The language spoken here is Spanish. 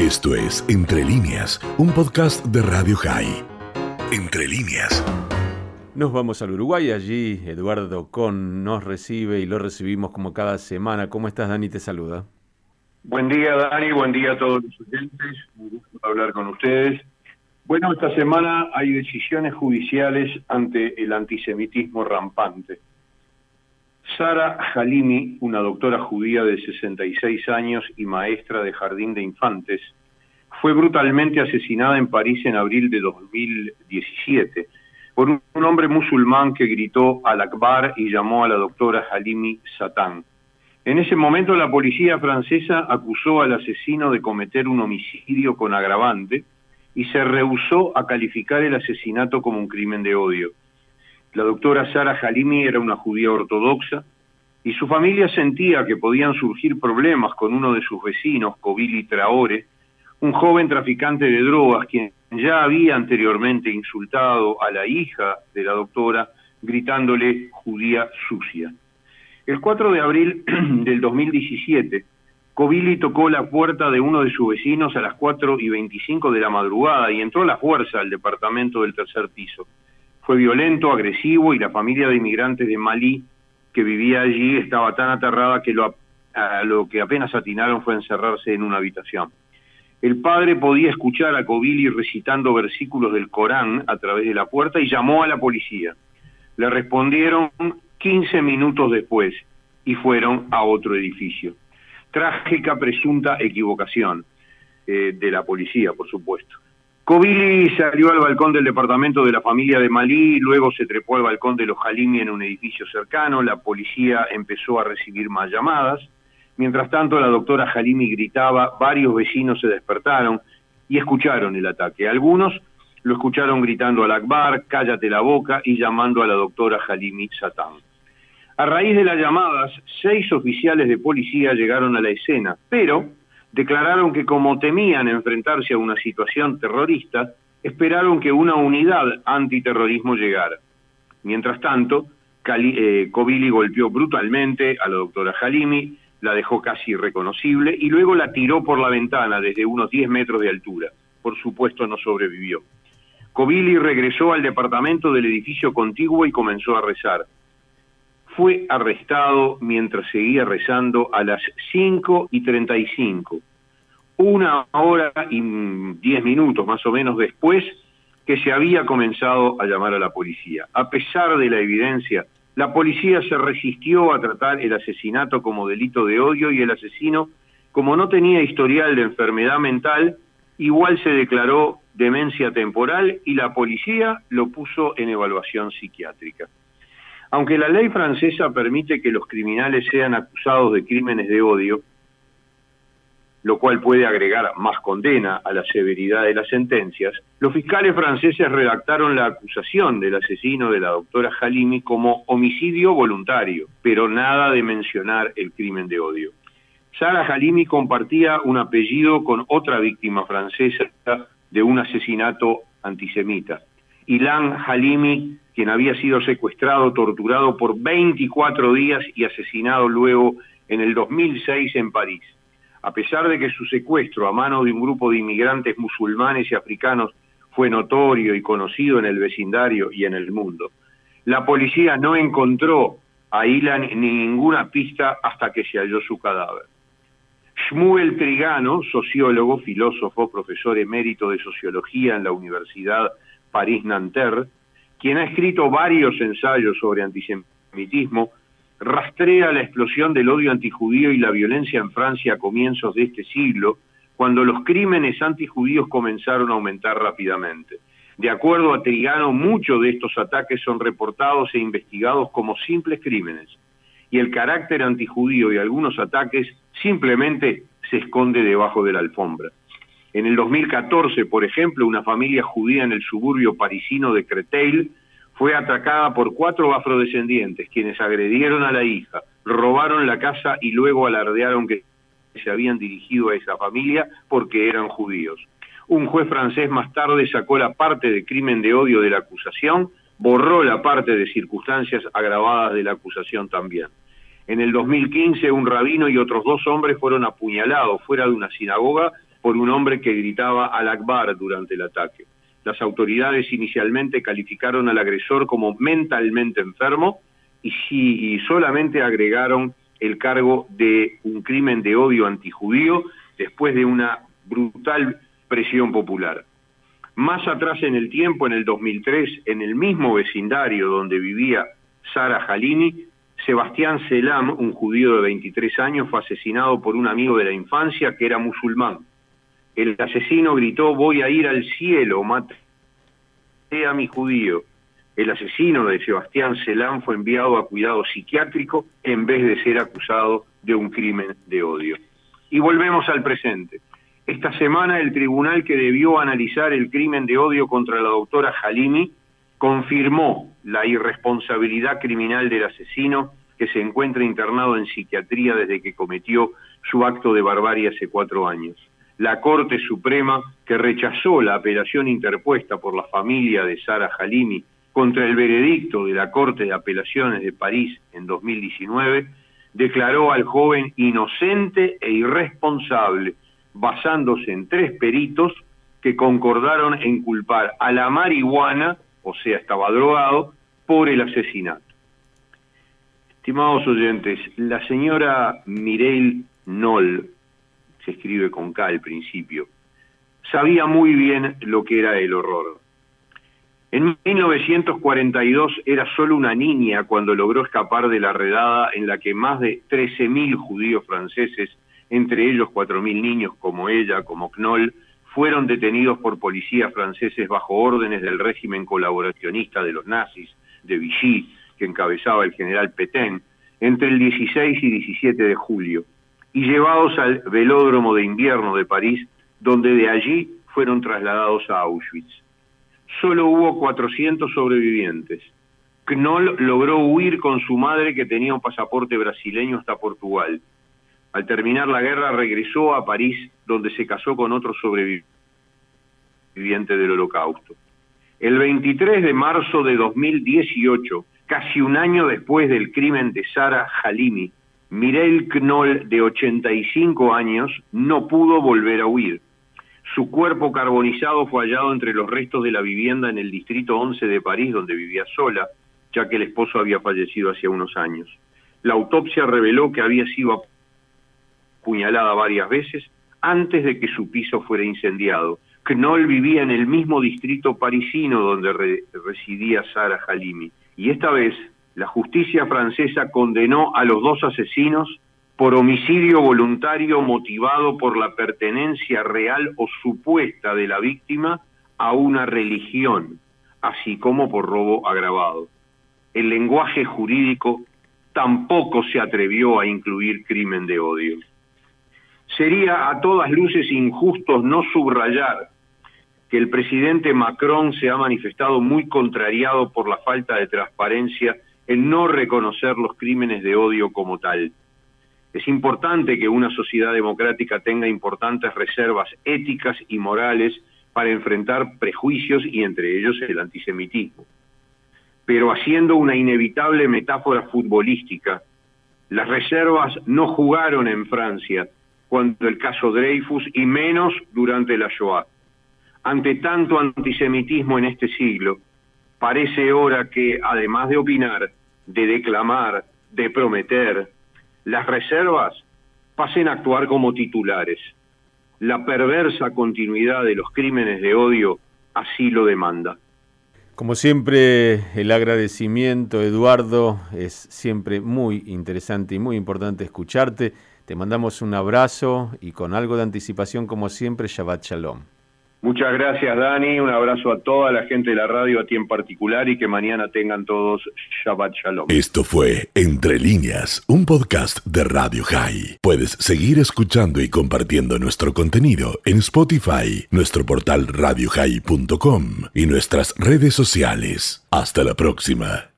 Esto es Entre líneas, un podcast de Radio High. Entre líneas. Nos vamos al Uruguay, allí Eduardo Con nos recibe y lo recibimos como cada semana. ¿Cómo estás, Dani? Te saluda. Buen día, Dani, buen día a todos los oyentes. Un gusto hablar con ustedes. Bueno, esta semana hay decisiones judiciales ante el antisemitismo rampante. Sara Halimi, una doctora judía de 66 años y maestra de jardín de infantes, fue brutalmente asesinada en París en abril de 2017 por un hombre musulmán que gritó al Akbar y llamó a la doctora Halimi Satán. En ese momento la policía francesa acusó al asesino de cometer un homicidio con agravante y se rehusó a calificar el asesinato como un crimen de odio. La doctora Sara Halimi era una judía ortodoxa y su familia sentía que podían surgir problemas con uno de sus vecinos, Kobili Traore, un joven traficante de drogas quien ya había anteriormente insultado a la hija de la doctora gritándole judía sucia. El 4 de abril del 2017, Kobili tocó la puerta de uno de sus vecinos a las 4 y 25 de la madrugada y entró a la fuerza al departamento del tercer piso. Fue violento, agresivo y la familia de inmigrantes de Malí que vivía allí estaba tan aterrada que lo, lo que apenas atinaron fue encerrarse en una habitación. El padre podía escuchar a Kobili recitando versículos del Corán a través de la puerta y llamó a la policía. Le respondieron 15 minutos después y fueron a otro edificio. Trágica presunta equivocación eh, de la policía, por supuesto. Kobili salió al balcón del departamento de la familia de Malí, luego se trepó al balcón de los Halimi en un edificio cercano, la policía empezó a recibir más llamadas, mientras tanto la doctora Halimi gritaba, varios vecinos se despertaron y escucharon el ataque. Algunos lo escucharon gritando al Akbar, cállate la boca y llamando a la doctora Halimi Satán. A raíz de las llamadas, seis oficiales de policía llegaron a la escena, pero declararon que como temían enfrentarse a una situación terrorista, esperaron que una unidad antiterrorismo llegara. Mientras tanto, eh, Kobili golpeó brutalmente a la doctora Halimi, la dejó casi irreconocible y luego la tiró por la ventana desde unos 10 metros de altura. Por supuesto no sobrevivió. Kobili regresó al departamento del edificio contiguo y comenzó a rezar fue arrestado mientras seguía rezando a las 5 y 35, una hora y diez minutos más o menos después que se había comenzado a llamar a la policía. A pesar de la evidencia, la policía se resistió a tratar el asesinato como delito de odio y el asesino, como no tenía historial de enfermedad mental, igual se declaró demencia temporal y la policía lo puso en evaluación psiquiátrica. Aunque la ley francesa permite que los criminales sean acusados de crímenes de odio, lo cual puede agregar más condena a la severidad de las sentencias, los fiscales franceses redactaron la acusación del asesino de la doctora Halimi como homicidio voluntario, pero nada de mencionar el crimen de odio. Sara Halimi compartía un apellido con otra víctima francesa de un asesinato antisemita. Ilan Halimi quien había sido secuestrado, torturado por 24 días y asesinado luego en el 2006 en París. A pesar de que su secuestro a mano de un grupo de inmigrantes musulmanes y africanos fue notorio y conocido en el vecindario y en el mundo, la policía no encontró a Ilan ni ninguna pista hasta que se halló su cadáver. Shmuel Trigano, sociólogo, filósofo, profesor emérito de sociología en la Universidad París-Nanterre, quien ha escrito varios ensayos sobre antisemitismo, rastrea la explosión del odio antijudío y la violencia en Francia a comienzos de este siglo, cuando los crímenes antijudíos comenzaron a aumentar rápidamente. De acuerdo a Trigano, muchos de estos ataques son reportados e investigados como simples crímenes, y el carácter antijudío de algunos ataques simplemente se esconde debajo de la alfombra. En el 2014, por ejemplo, una familia judía en el suburbio parisino de Créteil fue atacada por cuatro afrodescendientes, quienes agredieron a la hija, robaron la casa y luego alardearon que se habían dirigido a esa familia porque eran judíos. Un juez francés más tarde sacó la parte de crimen de odio de la acusación, borró la parte de circunstancias agravadas de la acusación también. En el 2015, un rabino y otros dos hombres fueron apuñalados fuera de una sinagoga por un hombre que gritaba al Akbar durante el ataque. Las autoridades inicialmente calificaron al agresor como mentalmente enfermo y, solamente agregaron el cargo de un crimen de odio antijudío después de una brutal presión popular. Más atrás en el tiempo, en el 2003, en el mismo vecindario donde vivía Sara Halini, Sebastián Selam, un judío de 23 años, fue asesinado por un amigo de la infancia que era musulmán. El asesino gritó, voy a ir al cielo, mate a mi judío. El asesino de Sebastián Selam fue enviado a cuidado psiquiátrico en vez de ser acusado de un crimen de odio. Y volvemos al presente. Esta semana el tribunal que debió analizar el crimen de odio contra la doctora Halimi confirmó la irresponsabilidad criminal del asesino que se encuentra internado en psiquiatría desde que cometió su acto de barbarie hace cuatro años. La Corte Suprema, que rechazó la apelación interpuesta por la familia de Sara Halimi contra el veredicto de la Corte de Apelaciones de París en 2019, declaró al joven inocente e irresponsable basándose en tres peritos que concordaron en culpar a la marihuana, o sea, estaba drogado, por el asesinato. Estimados oyentes, la señora Mireille Noll, se escribe con K al principio, sabía muy bien lo que era el horror. En 1942 era solo una niña cuando logró escapar de la redada en la que más de 13.000 judíos franceses entre ellos 4.000 niños como ella, como Knoll, fueron detenidos por policías franceses bajo órdenes del régimen colaboracionista de los nazis, de Vichy, que encabezaba el general Petain, entre el 16 y 17 de julio, y llevados al velódromo de invierno de París, donde de allí fueron trasladados a Auschwitz. Solo hubo 400 sobrevivientes. Knoll logró huir con su madre que tenía un pasaporte brasileño hasta Portugal al terminar la guerra regresó a París, donde se casó con otro sobreviviente del holocausto. El 23 de marzo de 2018, casi un año después del crimen de Sara Halimi, Mireille Knoll, de 85 años, no pudo volver a huir. Su cuerpo carbonizado fue hallado entre los restos de la vivienda en el distrito 11 de París, donde vivía sola, ya que el esposo había fallecido hacía unos años. La autopsia reveló que había sido puñalada varias veces antes de que su piso fuera incendiado. Knoll vivía en el mismo distrito parisino donde residía Sara Halimi. Y esta vez la justicia francesa condenó a los dos asesinos por homicidio voluntario motivado por la pertenencia real o supuesta de la víctima a una religión, así como por robo agravado. El lenguaje jurídico tampoco se atrevió a incluir crimen de odio. Sería a todas luces injusto no subrayar que el presidente Macron se ha manifestado muy contrariado por la falta de transparencia en no reconocer los crímenes de odio como tal. Es importante que una sociedad democrática tenga importantes reservas éticas y morales para enfrentar prejuicios y entre ellos el antisemitismo. Pero haciendo una inevitable metáfora futbolística, las reservas no jugaron en Francia cuando el caso Dreyfus y menos durante la Shoah. Ante tanto antisemitismo en este siglo, parece hora que, además de opinar, de declamar, de prometer, las reservas pasen a actuar como titulares. La perversa continuidad de los crímenes de odio así lo demanda. Como siempre, el agradecimiento, Eduardo, es siempre muy interesante y muy importante escucharte. Te mandamos un abrazo y con algo de anticipación, como siempre, Shabbat Shalom. Muchas gracias, Dani. Un abrazo a toda la gente de la radio, a ti en particular, y que mañana tengan todos Shabbat Shalom. Esto fue Entre Líneas, un podcast de Radio High. Puedes seguir escuchando y compartiendo nuestro contenido en Spotify, nuestro portal radiohigh.com y nuestras redes sociales. Hasta la próxima.